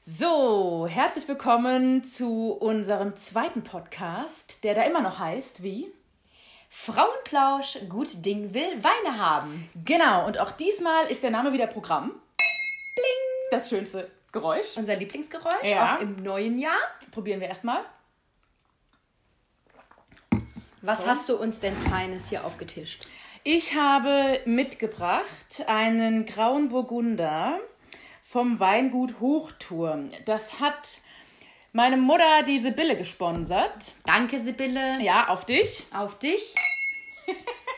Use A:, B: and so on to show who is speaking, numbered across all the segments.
A: So, herzlich willkommen zu unserem zweiten Podcast, der da immer noch heißt wie?
B: Frauenplausch, gut Ding will Weine haben.
A: Genau, und auch diesmal ist der Name wieder Programm. Bling! Das schönste Geräusch.
B: Unser Lieblingsgeräusch,
A: Ja.
B: auch im neuen Jahr.
A: Probieren wir erstmal.
B: Was hast du uns denn Feines hier aufgetischt?
A: Ich habe mitgebracht einen grauen Burgunder vom Weingut Hochturm. Das hat meine Mutter die Sibylle gesponsert.
B: Danke, Sibylle.
A: Ja, auf dich.
B: Auf dich.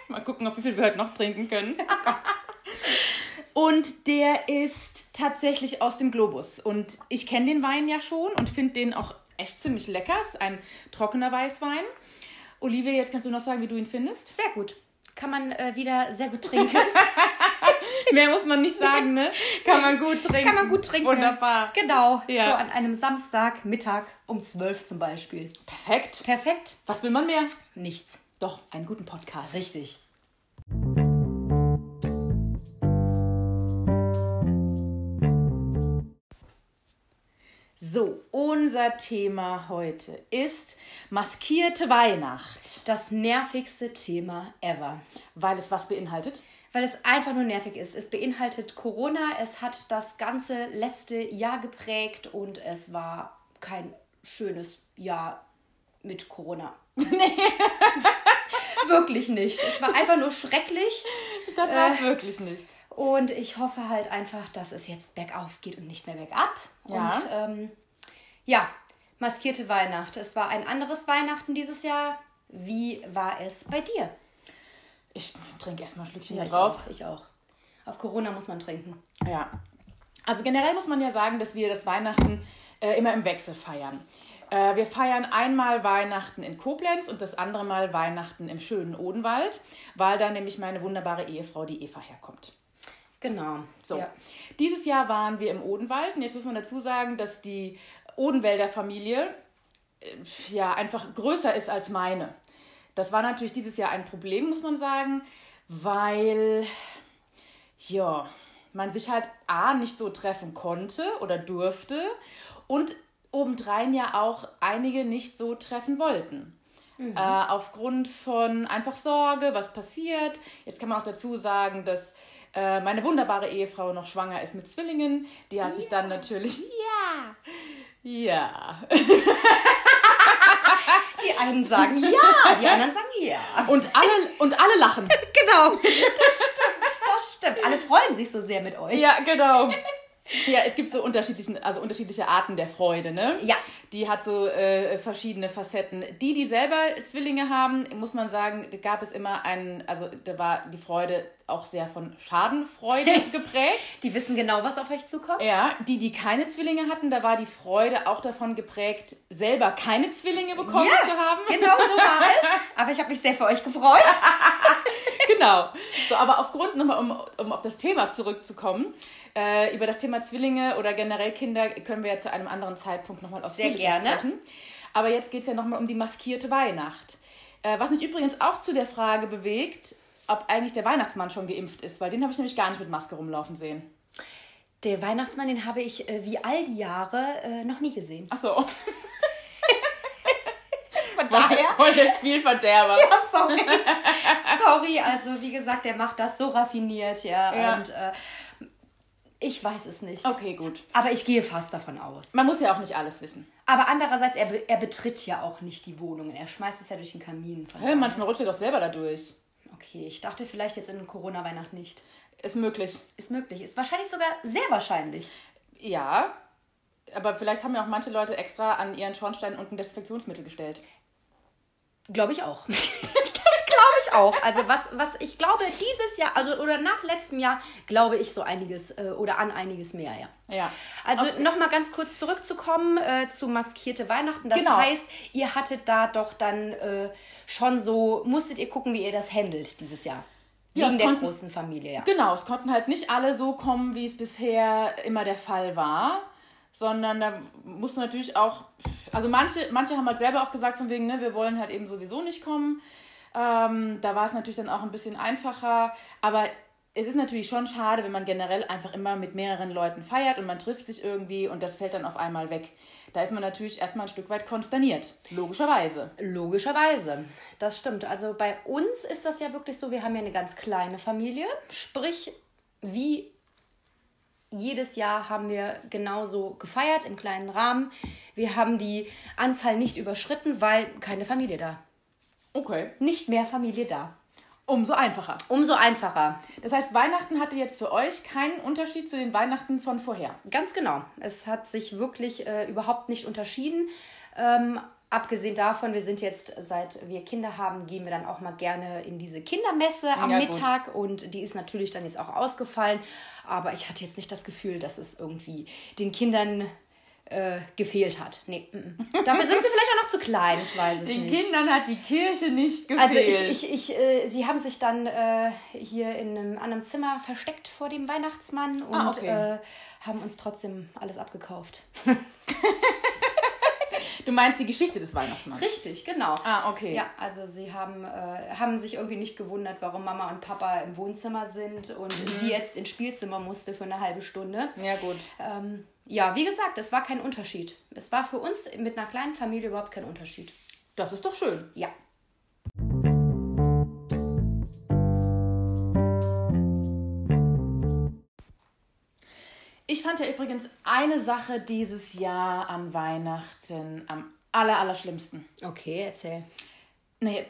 A: Mal gucken, ob wie viel wir heute noch trinken können. Und der ist tatsächlich aus dem Globus. Und ich kenne den Wein ja schon und finde den auch echt ziemlich lecker. Ist ein trockener Weißwein. Olivia, jetzt kannst du noch sagen, wie du ihn findest.
B: Sehr gut. Kann man äh, wieder sehr gut trinken.
A: Mehr muss man nicht sagen, ne? Kann man gut trinken.
B: Kann man gut trinken.
A: Wunderbar.
B: Genau.
A: Ja.
B: So an einem Samstag, Mittag um 12 zum Beispiel.
A: Perfekt.
B: Perfekt.
A: Was will man mehr?
B: Nichts.
A: Doch, einen guten Podcast.
B: Richtig.
A: So, unser Thema heute ist maskierte Weihnacht,
B: Das nervigste Thema ever.
A: weil es was beinhaltet.
B: Weil es einfach nur nervig ist. Es beinhaltet Corona, es hat das ganze letzte Jahr geprägt und es war kein schönes Jahr mit Corona. Wirklich nicht. Es war einfach nur schrecklich
A: Das war es wirklich nicht.
B: Und ich hoffe halt einfach, dass es jetzt bergauf geht und nicht mehr bergab.
A: Ja.
B: Und ähm, ja, maskierte Weihnacht. Es war ein anderes Weihnachten dieses Jahr. Wie war es bei dir?
A: Ich trinke erstmal ein Schlückchen
B: Ja, ich
A: drauf.
B: auch. Ich auch. Auf Corona muss man trinken.
A: Ja. Also generell muss man ja sagen, dass wir das Weihnachten äh, immer im Wechsel feiern. Äh, wir feiern einmal Weihnachten in Koblenz und das andere Mal Weihnachten im schönen Odenwald, weil da nämlich meine wunderbare Ehefrau, die Eva, herkommt.
B: Genau.
A: So.
B: Ja.
A: Dieses Jahr waren wir im Odenwald und jetzt muss man dazu sagen, dass die Odenwälder Familie äh, ja einfach größer ist als meine. Das war natürlich dieses Jahr ein Problem, muss man sagen, weil ja, man sich halt A nicht so treffen konnte oder durfte und obendrein ja auch einige nicht so treffen wollten. Äh, aufgrund von einfach Sorge, was passiert. Jetzt kann man auch dazu sagen, dass äh, meine wunderbare Ehefrau noch schwanger ist mit Zwillingen. Die hat sich dann natürlich. Ja! Ja.
B: Die einen sagen ja, die anderen sagen ja.
A: Und alle, und alle lachen.
B: Genau, das stimmt, das stimmt. Alle freuen sich so sehr mit euch.
A: Ja, genau. Ja, es gibt so unterschiedlichen, also unterschiedliche Arten der Freude, ne?
B: Ja.
A: Die hat so äh, verschiedene Facetten. Die, die selber Zwillinge haben, muss man sagen, gab es immer einen, also da war die Freude auch sehr von Schadenfreude geprägt.
B: Die wissen genau, was auf euch zukommt.
A: Ja, die, die keine Zwillinge hatten, da war die Freude auch davon geprägt, selber keine Zwillinge bekommen zu haben.
B: genau so war es. Aber ich habe mich sehr für euch gefreut.
A: Genau. So, aber aufgrund, nochmal, um, um auf das Thema zurückzukommen, äh, über das Thema Zwillinge oder generell Kinder können wir ja zu einem anderen Zeitpunkt nochmal ausführlicher
B: gerne.
A: sprechen. Aber jetzt geht es ja nochmal um die maskierte Weihnacht. Äh, was mich übrigens auch zu der Frage bewegt, ob eigentlich der Weihnachtsmann schon geimpft ist, weil den habe ich nämlich gar nicht mit Maske rumlaufen sehen.
B: Der Weihnachtsmann, den habe ich äh, wie all die Jahre äh, noch nie gesehen.
A: Ach so.
B: Von
A: Voll der Spielverderber.
B: Ja, sorry. sorry, also wie gesagt, der macht das so raffiniert, ja.
A: Ja.
B: Und äh, ich weiß es nicht.
A: Okay, gut.
B: Aber ich gehe fast davon aus.
A: Man muss ja auch nicht alles wissen.
B: Aber andererseits, er, er betritt ja auch nicht die Wohnungen. Er schmeißt es ja durch den Kamin. Von
A: Hä, manchmal rutscht er doch selber da durch.
B: okay, ich dachte vielleicht jetzt in Corona-Weihnacht nicht.
A: Ist möglich.
B: Ist möglich. Ist wahrscheinlich sogar sehr wahrscheinlich.
A: Ja, aber vielleicht haben ja auch manche Leute extra an ihren Schornstein unten Desinfektionsmittel gestellt.
B: Glaube ich auch. das glaube ich auch. Also was, was ich glaube, dieses Jahr, also oder nach letztem Jahr, glaube ich so einiges äh, oder an einiges mehr, ja.
A: Ja.
B: Also
A: Okay.
B: nochmal ganz kurz zurückzukommen äh, zu maskierte Weihnachten. Das
A: Genau.
B: heißt, ihr hattet da doch dann äh, schon so, musstet ihr gucken, wie ihr das handelt dieses Jahr.
A: Ja,
B: Wegen der
A: konnten-
B: großen Familie, ja.
A: Genau, es konnten halt nicht alle so kommen, wie es bisher immer der Fall war, sondern da mussten natürlich auch, also manche, manche haben halt selber auch gesagt von wegen, ne, wir wollen halt eben sowieso nicht kommen. Ähm, da war es natürlich dann auch ein bisschen einfacher. Aber es ist natürlich schon schade, wenn man generell einfach immer mit mehreren Leuten feiert und man trifft sich irgendwie und das fällt dann auf einmal weg. Da ist man natürlich erstmal ein Stück weit konsterniert. Logischerweise.
B: Logischerweise. Das stimmt. Also bei uns ist das ja wirklich so, wir haben ja eine ganz kleine Familie. Sprich, wie jedes Jahr haben wir genauso gefeiert im kleinen Rahmen. Wir haben die Anzahl nicht überschritten, weil keine Familie da.
A: Okay.
B: Nicht mehr Familie da.
A: Umso einfacher.
B: Umso einfacher.
A: Das heißt, Weihnachten hatte jetzt für euch keinen Unterschied zu den Weihnachten von vorher.
B: Ganz genau. Es hat sich wirklich äh, überhaupt nicht unterschieden. Ähm, abgesehen davon, wir sind jetzt, seit wir Kinder haben, gehen wir dann auch mal gerne in diese Kindermesse am ja, Mittag gut. und die ist natürlich dann jetzt auch ausgefallen. Aber ich hatte jetzt nicht das Gefühl, dass es irgendwie den Kindern äh, gefehlt hat. Nee. M -m. Dafür sind sie vielleicht auch noch zu klein, ich weiß es
A: Den
B: nicht.
A: Den Kindern hat die Kirche nicht gefehlt.
B: Also ich, ich, ich äh, sie haben sich dann äh, hier in einem anderen Zimmer versteckt vor dem Weihnachtsmann ah, und ah, okay. Äh, haben uns trotzdem alles abgekauft.
A: Du meinst die Geschichte des Weihnachtsmanns?
B: Richtig, genau.
A: Ah, okay.
B: Ja, also sie haben, äh, haben sich irgendwie nicht gewundert, warum Mama und Papa im Wohnzimmer sind und mhm. sie jetzt ins Spielzimmer musste für eine halbe Stunde.
A: Ja, gut.
B: Ähm, ja, wie gesagt, es war kein Unterschied. Es war für uns mit einer kleinen Familie überhaupt kein Unterschied.
A: Das ist doch schön.
B: Ja.
A: Fand ja übrigens eine Sache dieses Jahr an Weihnachten am aller, aller schlimmsten.
B: Okay, erzähl.
A: Nee,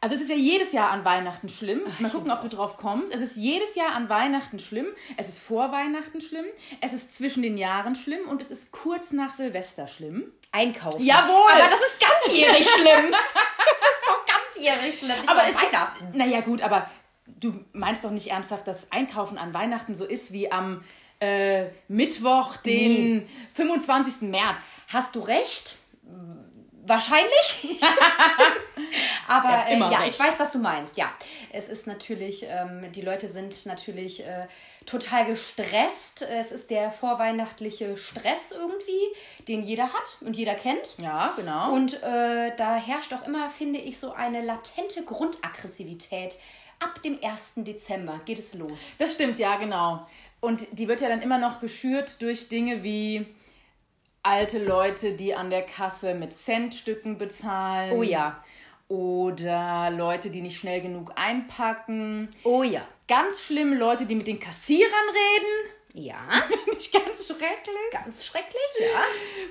A: also es ist ja jedes Jahr an Weihnachten schlimm. Ach, Mal gucken, ob du drauf kommst. Es ist jedes Jahr an Weihnachten schlimm. Es ist vor Weihnachten schlimm. Es ist zwischen den Jahren schlimm und es ist kurz nach Silvester schlimm.
B: Einkaufen.
A: Jawohl.
B: Aber das ist ganzjährig schlimm. Das ist doch ganzjährig schlimm.
A: Ich aber es, Weihnachten. Naja gut, aber du meinst doch nicht ernsthaft, dass Einkaufen an Weihnachten so ist wie am äh, Mittwoch, den nee. 25. März.
B: Hast du recht? Wahrscheinlich. Aber ja, äh, ja ich weiß, was du meinst. Ja, es ist natürlich, ähm, die Leute sind natürlich äh, total gestresst. Es ist der vorweihnachtliche Stress irgendwie, den jeder hat und jeder kennt.
A: Ja, genau.
B: Und äh, da herrscht auch immer, finde ich, so eine latente Grundaggressivität. Ab dem 1. Dezember geht es los.
A: Das stimmt, ja, genau. Und die wird ja dann immer noch geschürt durch Dinge wie alte Leute, die an der Kasse mit Centstücken bezahlen.
B: Oh ja.
A: Oder Leute, die nicht schnell genug einpacken.
B: Oh ja.
A: Ganz schlimm, Leute, die mit den Kassierern reden.
B: Ja.
A: nicht ganz schrecklich.
B: Ganz schrecklich, ja.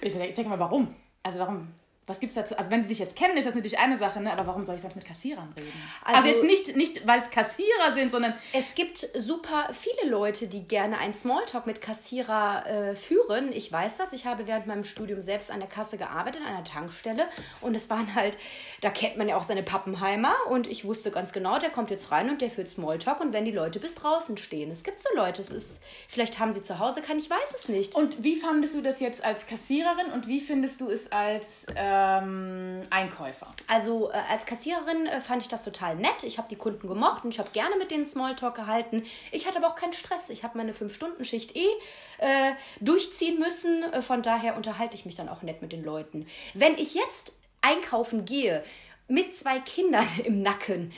A: Ich denke mal, warum? Also warum was gibt es dazu? Also wenn die sich jetzt kennen, ist das natürlich eine Sache, ne? aber warum soll ich sonst mit Kassierern reden? Also, also jetzt nicht, nicht weil es Kassierer sind, sondern...
B: Es gibt super viele Leute, die gerne einen Smalltalk mit Kassierer äh, führen. Ich weiß das. Ich habe während meinem Studium selbst an der Kasse gearbeitet, an einer Tankstelle. Und es waren halt, da kennt man ja auch seine Pappenheimer. Und ich wusste ganz genau, der kommt jetzt rein und der führt Smalltalk. Und wenn die Leute bis draußen stehen. Es gibt so Leute, es ist, vielleicht haben sie zu Hause keinen, ich weiß es nicht.
A: Und wie fandest du das jetzt als Kassiererin und wie findest du es als... Äh, ähm, Einkäufer?
B: Also äh, als Kassiererin äh, fand ich das total nett. Ich habe die Kunden gemocht und ich habe gerne mit denen Smalltalk gehalten. Ich hatte aber auch keinen Stress. Ich habe meine 5-Stunden-Schicht eh äh, durchziehen müssen. Äh, von daher unterhalte ich mich dann auch nett mit den Leuten. Wenn ich jetzt einkaufen gehe, mit zwei Kindern im Nacken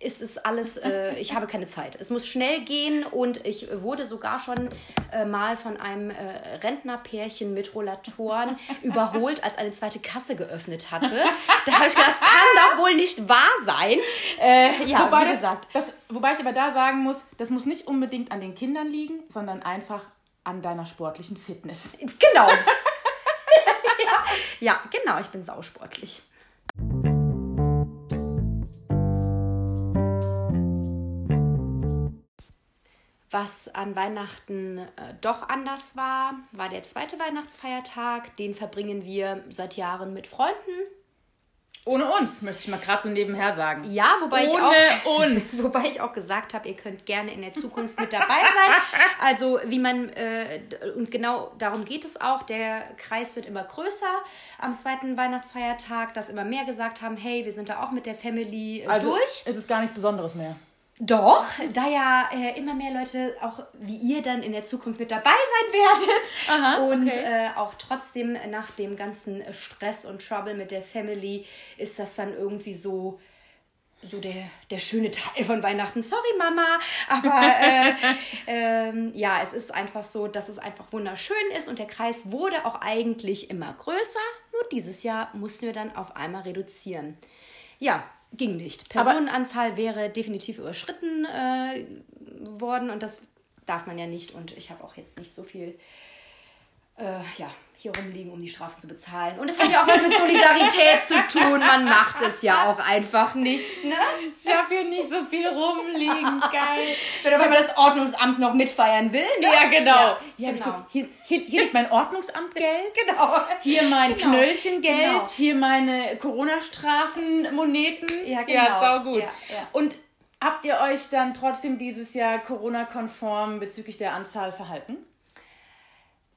B: ist es alles, äh, ich habe keine Zeit. Es muss schnell gehen und ich wurde sogar schon äh, mal von einem äh, Rentnerpärchen mit Rollatoren überholt, als eine zweite Kasse geöffnet hatte. Da habe ich gedacht, das kann doch wohl nicht wahr sein. Äh, ja,
A: wobei wie gesagt. Das, das, wobei ich aber da sagen muss, das muss nicht unbedingt an den Kindern liegen, sondern einfach an deiner sportlichen Fitness.
B: Genau. ja, ja, genau, ich bin sausportlich. Was an Weihnachten äh, doch anders war, war der zweite Weihnachtsfeiertag. Den verbringen wir seit Jahren mit Freunden.
A: Ohne uns, möchte ich mal gerade so nebenher sagen.
B: Ja, wobei
A: Ohne
B: ich
A: auch, uns.
B: Wobei ich auch gesagt habe, ihr könnt gerne in der Zukunft mit dabei sein. Also wie man, äh, und genau darum geht es auch, der Kreis wird immer größer am zweiten Weihnachtsfeiertag, dass immer mehr gesagt haben, hey, wir sind da auch mit der Family äh,
A: also,
B: durch.
A: Es ist gar nichts Besonderes mehr.
B: Doch, da ja äh, immer mehr Leute auch wie ihr dann in der Zukunft mit dabei sein werdet Aha, und okay. äh, auch trotzdem nach dem ganzen Stress und Trouble mit der Family ist das dann irgendwie so so der, der schöne Teil von Weihnachten. Sorry, Mama. Aber äh, ähm, ja, es ist einfach so, dass es einfach wunderschön ist und der Kreis wurde auch eigentlich immer größer. Nur dieses Jahr mussten wir dann auf einmal reduzieren. Ja, ging nicht. Personenanzahl Aber wäre definitiv überschritten äh, worden und das darf man ja nicht. Und ich habe auch jetzt nicht so viel äh, ja, hier rumliegen, um die Strafen zu bezahlen. Und es hat ja auch was mit Solidarität zu tun. Man macht es ja auch einfach nicht, ne?
A: Ich habe hier nicht so viel rumliegen. Geil.
B: Wenn auf einmal das Ordnungsamt noch mitfeiern will, ne?
A: Ja, genau. Ja, hier, genau. So, hier, hier, hier, liegt mein Ordnungsamtgeld.
B: genau.
A: Hier mein genau. Knöllchengeld. Genau. Hier meine Corona-Strafenmoneten.
B: Ja, genau. Ja,
A: sau gut. Ja, ja. Und habt ihr euch dann trotzdem dieses Jahr Corona-konform bezüglich der Anzahl verhalten?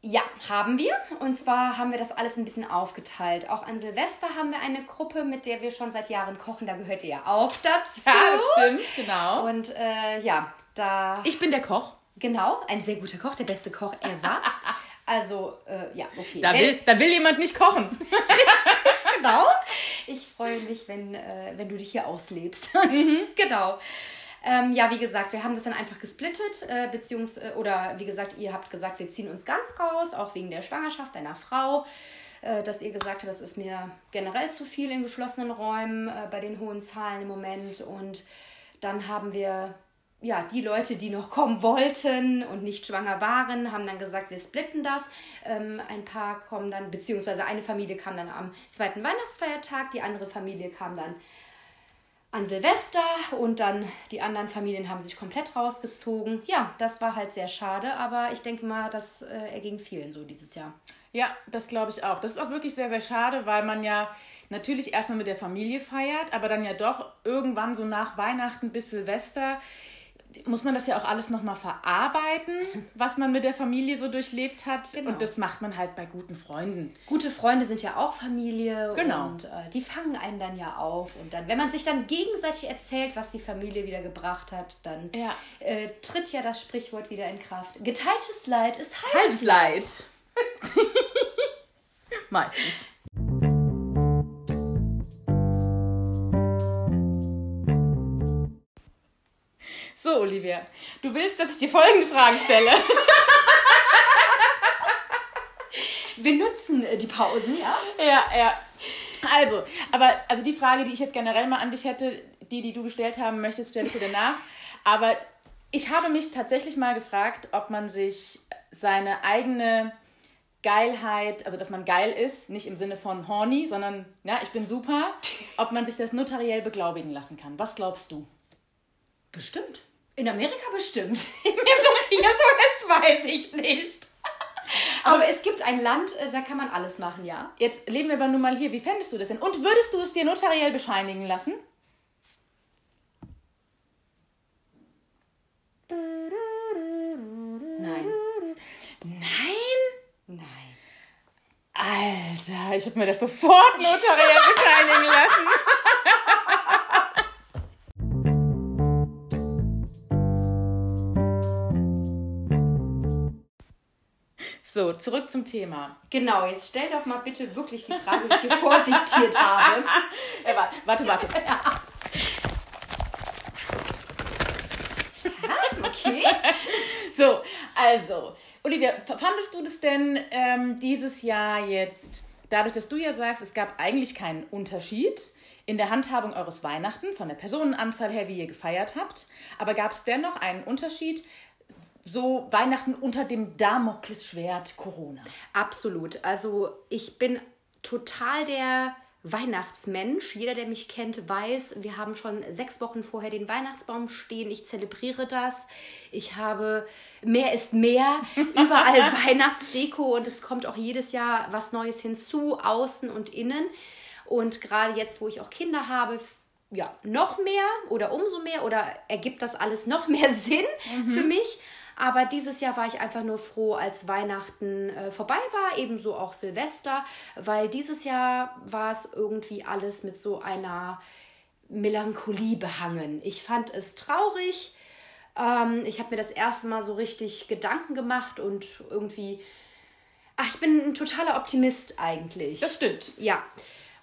B: Ja, haben wir. Und zwar haben wir das alles ein bisschen aufgeteilt. Auch an Silvester haben wir eine Gruppe, mit der wir schon seit Jahren kochen. Da gehört ihr ja auch dazu.
A: Ja, stimmt, genau.
B: Und äh, ja, da.
A: Ich bin der Koch.
B: Genau, ein sehr guter Koch, der beste Koch ever. Also, äh, ja, okay.
A: Da will, da will jemand nicht kochen.
B: Richtig, genau. Ich freue mich, wenn, äh, wenn du dich hier auslebst. Mhm. genau. Ähm, ja, wie gesagt, wir haben das dann einfach gesplittet, äh, beziehungsweise, äh, oder wie gesagt, ihr habt gesagt, wir ziehen uns ganz raus, auch wegen der Schwangerschaft deiner Frau, äh, dass ihr gesagt habt, das ist mir generell zu viel in geschlossenen Räumen äh, bei den hohen Zahlen im Moment. Und dann haben wir ja, die Leute, die noch kommen wollten und nicht schwanger waren, haben dann gesagt, wir splitten das. Ähm, ein paar kommen dann, beziehungsweise eine Familie kam dann am zweiten Weihnachtsfeiertag, die andere Familie kam dann an Silvester und dann die anderen Familien haben sich komplett rausgezogen. Ja, das war halt sehr schade, aber ich denke mal, das äh, erging vielen so dieses Jahr.
A: Ja, das glaube ich auch. Das ist auch wirklich sehr, sehr schade, weil man ja natürlich erstmal mit der Familie feiert, aber dann ja doch irgendwann so nach Weihnachten bis Silvester muss man das ja auch alles nochmal verarbeiten, was man mit der Familie so durchlebt hat. Genau. Und das macht man halt bei guten Freunden.
B: Gute Freunde sind ja auch Familie
A: genau.
B: und äh, die fangen einen dann ja auf. Und dann, wenn man sich dann gegenseitig erzählt, was die Familie wieder gebracht hat, dann
A: ja.
B: äh, tritt ja das Sprichwort wieder in Kraft. Geteiltes Leid ist halbes Leid.
A: Meistens. Olivia, du willst, dass ich dir folgende Fragen stelle.
B: Wir nutzen äh, die Pausen, ja?
A: Ja, ja. Also, aber also die Frage, die ich jetzt generell mal an dich hätte, die, die du gestellt haben möchtest, stelle ich dir danach. Aber ich habe mich tatsächlich mal gefragt, ob man sich seine eigene Geilheit, also dass man geil ist, nicht im Sinne von horny, sondern ja, ich bin super, ob man sich das notariell beglaubigen lassen kann. Was glaubst du?
B: Bestimmt. In Amerika bestimmt. Mir das hier so ist, weiß ich nicht. Aber, es gibt ein Land, äh, da kann man alles machen, ja.
A: Jetzt leben wir aber nun mal hier. Wie fändest du das denn? Und würdest du es dir notariell bescheinigen lassen?
B: Nein.
A: Nein?
B: Nein.
A: Alter, ich würde mir das sofort notariell bescheinigen lassen. So, zurück zum Thema.
B: Genau, jetzt stell doch mal bitte wirklich die Frage, die ich dir vordiktiert habe.
A: Ja, warte, warte.
B: okay.
A: So, also, Olivia, fandest du das denn ähm, dieses Jahr jetzt, dadurch, dass du ja sagst, es gab eigentlich keinen Unterschied in der Handhabung eures Weihnachten, von der Personenanzahl her, wie ihr gefeiert habt, aber gab es dennoch einen Unterschied, so Weihnachten unter dem Damoklesschwert Corona.
B: Absolut. Also ich bin total der Weihnachtsmensch. Jeder, der mich kennt, weiß, wir haben schon sechs Wochen vorher den Weihnachtsbaum stehen. Ich zelebriere das. Ich habe mehr ist mehr, überall Weihnachtsdeko und es kommt auch jedes Jahr was Neues hinzu, außen und innen. Und gerade jetzt, wo ich auch Kinder habe, ja, noch mehr oder umso mehr oder ergibt das alles noch mehr Sinn mhm. für mich. Aber dieses Jahr war ich einfach nur froh, als Weihnachten äh, vorbei war, ebenso auch Silvester, weil dieses Jahr war es irgendwie alles mit so einer Melancholie behangen. Ich fand es traurig. Ähm, ich habe mir das erste Mal so richtig Gedanken gemacht und irgendwie. Ach, ich bin ein totaler Optimist eigentlich.
A: Das stimmt.
B: Ja.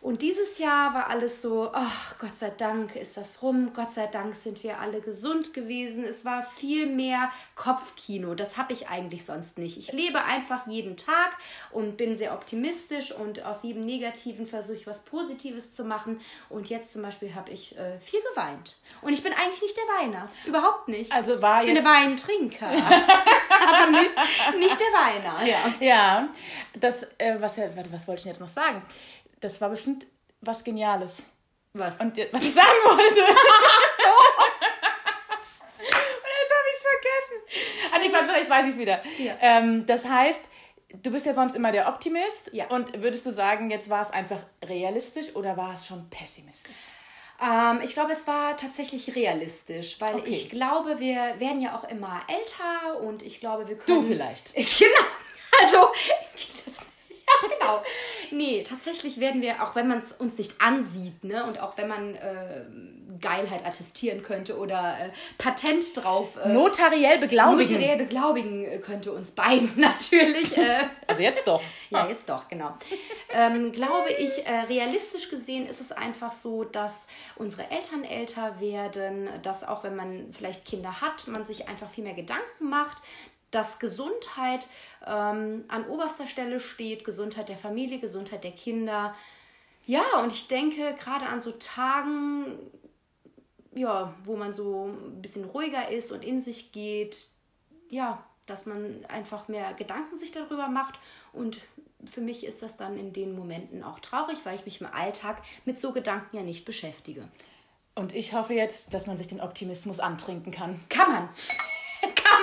B: Und dieses Jahr war alles so, ach Gott sei Dank ist das rum, Gott sei Dank sind wir alle gesund gewesen. Es war viel mehr Kopfkino. Das habe ich eigentlich sonst nicht. Ich lebe einfach jeden Tag und bin sehr optimistisch und aus jedem Negativen versuche ich was Positives zu machen. Und jetzt zum Beispiel habe ich äh, viel geweint. Und ich bin eigentlich nicht der Weiner. Überhaupt nicht.
A: Also war
B: ich bin der Weintrinker. aber nicht, nicht der Weiner. Ja.
A: Ja, das, äh, was, warte, was wollte ich jetzt noch sagen? Das war bestimmt was Geniales.
B: Was?
A: Und was ich sagen wollte. so. Und jetzt habe ich es vergessen. Ah, nee, Quatsch, jetzt weiß ich es wieder.
B: Ja.
A: Ähm, das heißt, du bist ja sonst immer der Optimist.
B: Ja.
A: Und würdest du sagen, jetzt war es einfach realistisch oder war es schon pessimistisch?
B: Ähm, ich glaube, es war tatsächlich realistisch, weil
A: Okay.
B: ich glaube, wir werden ja auch immer älter und ich glaube, wir können.
A: Du vielleicht.
B: Genau. Also, das, genau. Nee, tatsächlich werden wir, auch wenn man es uns nicht ansieht, ne, und auch wenn man äh, Geilheit attestieren könnte oder äh, Patent drauf. Äh,
A: Notariell beglaubigen.
B: Notariell beglaubigen äh, könnte uns beiden natürlich. Äh,
A: Also jetzt doch.
B: ja, jetzt doch, genau. ähm, glaube ich, äh, realistisch gesehen ist es einfach so, dass unsere Eltern älter werden, dass auch wenn man vielleicht Kinder hat, man sich einfach viel mehr Gedanken macht, dass Gesundheit ähm, an oberster Stelle steht, Gesundheit der Familie, Gesundheit der Kinder. Ja, und ich denke, gerade an so Tagen, ja, wo man so ein bisschen ruhiger ist und in sich geht, ja, dass man einfach mehr Gedanken sich darüber macht. Und für mich ist das dann in den Momenten auch traurig, weil ich mich im Alltag mit so Gedanken ja nicht beschäftige.
A: Und ich hoffe jetzt, dass man sich den Optimismus antrinken kann.
B: Kann man.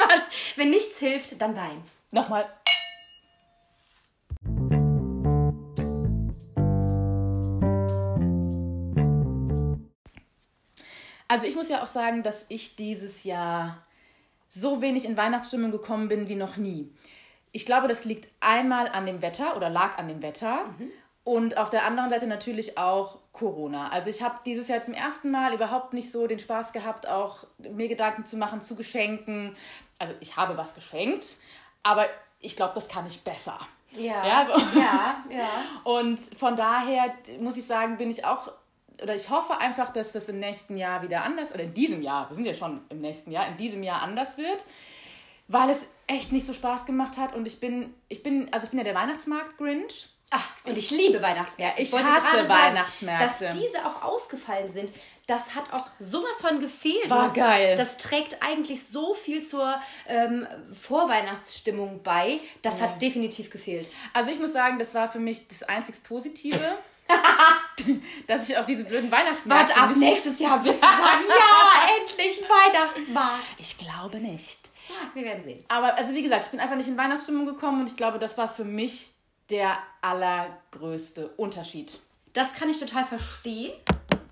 B: Man. Wenn nichts hilft, dann Wein.
A: Nochmal. Also ich muss ja auch sagen, dass ich dieses Jahr so wenig in Weihnachtsstimmung gekommen bin wie noch nie. Ich glaube, das liegt einmal an dem Wetter oder lag an dem Wetter und auf der anderen Seite natürlich auch Corona. Also ich habe dieses Jahr zum ersten Mal überhaupt nicht so den Spaß gehabt, auch mir Gedanken zu machen zu Geschenken. Also ich habe was geschenkt, aber ich glaube, das kann ich besser.
B: Ja.
A: Ja, so.
B: Ja, ja.
A: Und von daher muss ich sagen, bin ich auch, oder ich hoffe einfach, dass das im nächsten Jahr wieder anders, oder in diesem Jahr, wir sind ja schon im nächsten Jahr, in diesem Jahr anders wird, weil es echt nicht so Spaß gemacht hat und ich bin, ich bin, also ich bin ja der Weihnachtsmarkt-Grinch.
B: Ach, und ich liebe Weihnachtsmärkte.
A: Ich
B: wollte
A: hasse
B: gerade sagen,
A: Weihnachtsmärkte.
B: Dass diese auch ausgefallen sind, das hat auch sowas von gefehlt.
A: War
B: das,
A: geil.
B: Das trägt eigentlich so viel zur ähm, Vorweihnachtsstimmung bei. Das hat definitiv gefehlt.
A: Also ich muss sagen, das war für mich das einzig Positive, dass ich auf diese blöden Weihnachtsmärkte
B: Warte ab, nächstes Jahr wirst du sagen, ja, endlich Weihnachtsmarkt.
A: Ich glaube nicht.
B: Wir werden sehen.
A: Aber also wie gesagt, ich bin einfach nicht in Weihnachtsstimmung gekommen und ich glaube, das war für mich der allergrößte Unterschied.
B: Das kann ich total verstehen.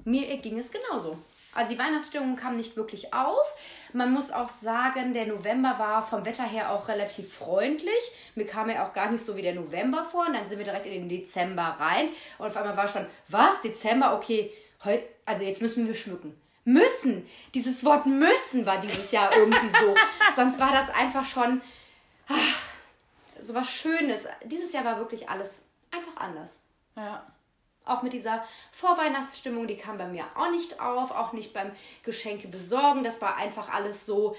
B: Mir ging es genauso. Also die Weihnachtsstimmung kam nicht wirklich auf. Man muss auch sagen, der November war vom Wetter her auch relativ freundlich. Mir kam er auch gar nicht so wie der November vor. Und dann sind wir direkt in den Dezember rein. Und auf einmal war schon, was? Dezember? Okay, heute, also jetzt müssen wir schmücken. Müssen. Dieses Wort müssen war dieses Jahr irgendwie so. Sonst war das einfach schon so was Schönes. Dieses Jahr war wirklich alles einfach anders.
A: Ja.
B: Auch mit dieser Vorweihnachtsstimmung, die kam bei mir auch nicht auf, auch nicht beim Geschenke besorgen. Das war einfach alles so,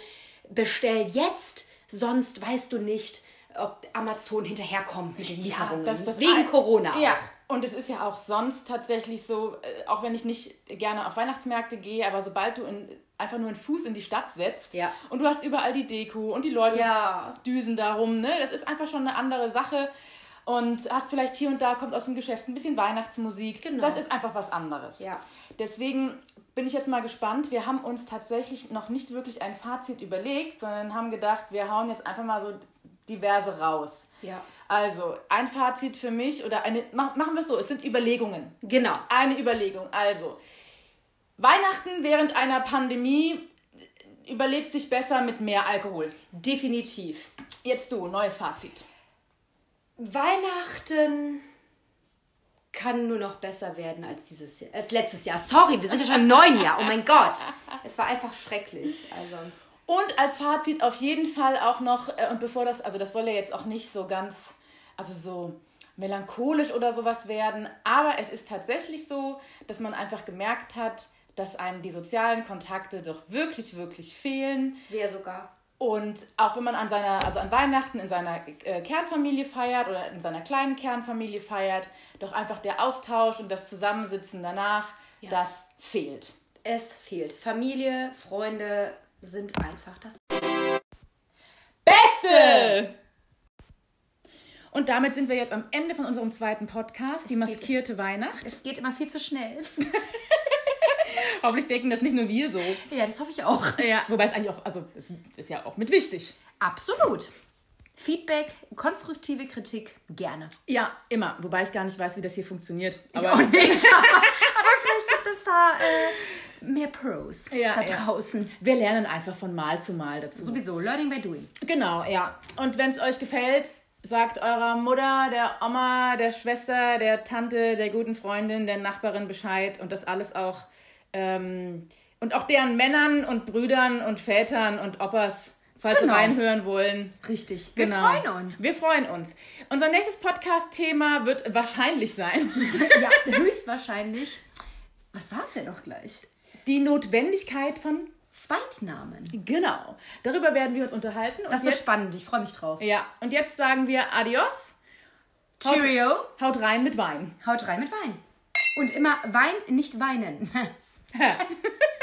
B: bestell jetzt, sonst weißt du nicht, ob Amazon hinterherkommt mit den Lieferungen.
A: das- das
B: Wegen Corona.
A: Ja,
B: Auch.
A: und es ist ja auch sonst tatsächlich so, äh, auch wenn ich nicht gerne auf Weihnachtsmärkte gehe, aber sobald du in, einfach nur einen Fuß in die Stadt setzt
B: Ja.
A: und du hast überall die Deko und die Leute
B: Ja.
A: düsen darum, ne? Das ist einfach schon eine andere Sache. Und hast vielleicht hier und da kommt aus dem Geschäft ein bisschen Weihnachtsmusik.
B: Genau.
A: Das ist einfach was anderes.
B: Ja.
A: Deswegen bin ich jetzt mal gespannt. Wir haben uns tatsächlich noch nicht wirklich ein Fazit überlegt, sondern haben gedacht, wir hauen jetzt einfach mal so diverse raus.
B: Ja.
A: Also, ein Fazit für mich oder eine, mach, machen wir es so, es sind Überlegungen.
B: Genau.
A: Eine Überlegung. Also, Weihnachten während einer Pandemie überlebt sich besser mit mehr Alkohol.
B: Definitiv.
A: Jetzt du, neues Fazit.
B: Weihnachten kann nur noch besser werden als dieses Jahr, als letztes Jahr. Sorry, wir sind ja schon im neuen Jahr. Oh mein Gott. Es war einfach schrecklich. Also.
A: Und als Fazit auf jeden Fall auch noch, äh, und bevor das, also das soll ja jetzt auch nicht so ganz, also so melancholisch oder sowas werden. Aber es ist tatsächlich so, dass man einfach gemerkt hat, dass einem die sozialen Kontakte doch wirklich, wirklich fehlen.
B: Sehr sogar.
A: Und auch wenn man an seiner, also an Weihnachten in seiner äh, Kernfamilie feiert oder in seiner kleinen Kernfamilie feiert, doch einfach der Austausch und das Zusammensitzen danach, ja. das fehlt.
B: Es fehlt. Familie, Freunde sind einfach das
A: Beste! Und damit sind wir jetzt am Ende von unserem zweiten Podcast, es die maskierte
B: geht,
A: Weihnacht.
B: Es geht immer viel zu schnell.
A: Hoffentlich denken das nicht nur wir so.
B: Ja, das hoffe ich auch.
A: Ja, wobei es eigentlich auch, also es ist ja auch mit wichtig.
B: Absolut. Feedback, konstruktive Kritik, gerne.
A: Ja, immer. Wobei ich gar nicht weiß, wie das hier funktioniert.
B: Aber, ich auch nicht. aber vielleicht gibt es da äh, mehr Pros
A: ja,
B: da draußen.
A: Ja. Wir lernen einfach von Mal zu Mal dazu.
B: Sowieso, Learning by Doing.
A: Genau, ja. Und wenn es euch gefällt, sagt eurer Mutter, der Oma, der Schwester, der Tante, der guten Freundin, der Nachbarin Bescheid und das alles auch ähm, und auch deren Männern und Brüdern und Vätern und Opas, falls genau. sie reinhören wollen.
B: Richtig.
A: Wir genau. freuen uns. Wir freuen uns. Unser nächstes Podcast-Thema wird wahrscheinlich sein.
B: ja, höchstwahrscheinlich. Was war es denn noch gleich?
A: Die Notwendigkeit von
B: Zweitnamen.
A: Genau. Darüber werden wir uns unterhalten.
B: das wird spannend. Ich freue mich drauf.
A: Ja. Und jetzt sagen wir Adios.
B: Cheerio.
A: Haut, haut rein mit Wein.
B: Haut rein mit Wein. Und immer Wein, nicht weinen. Pat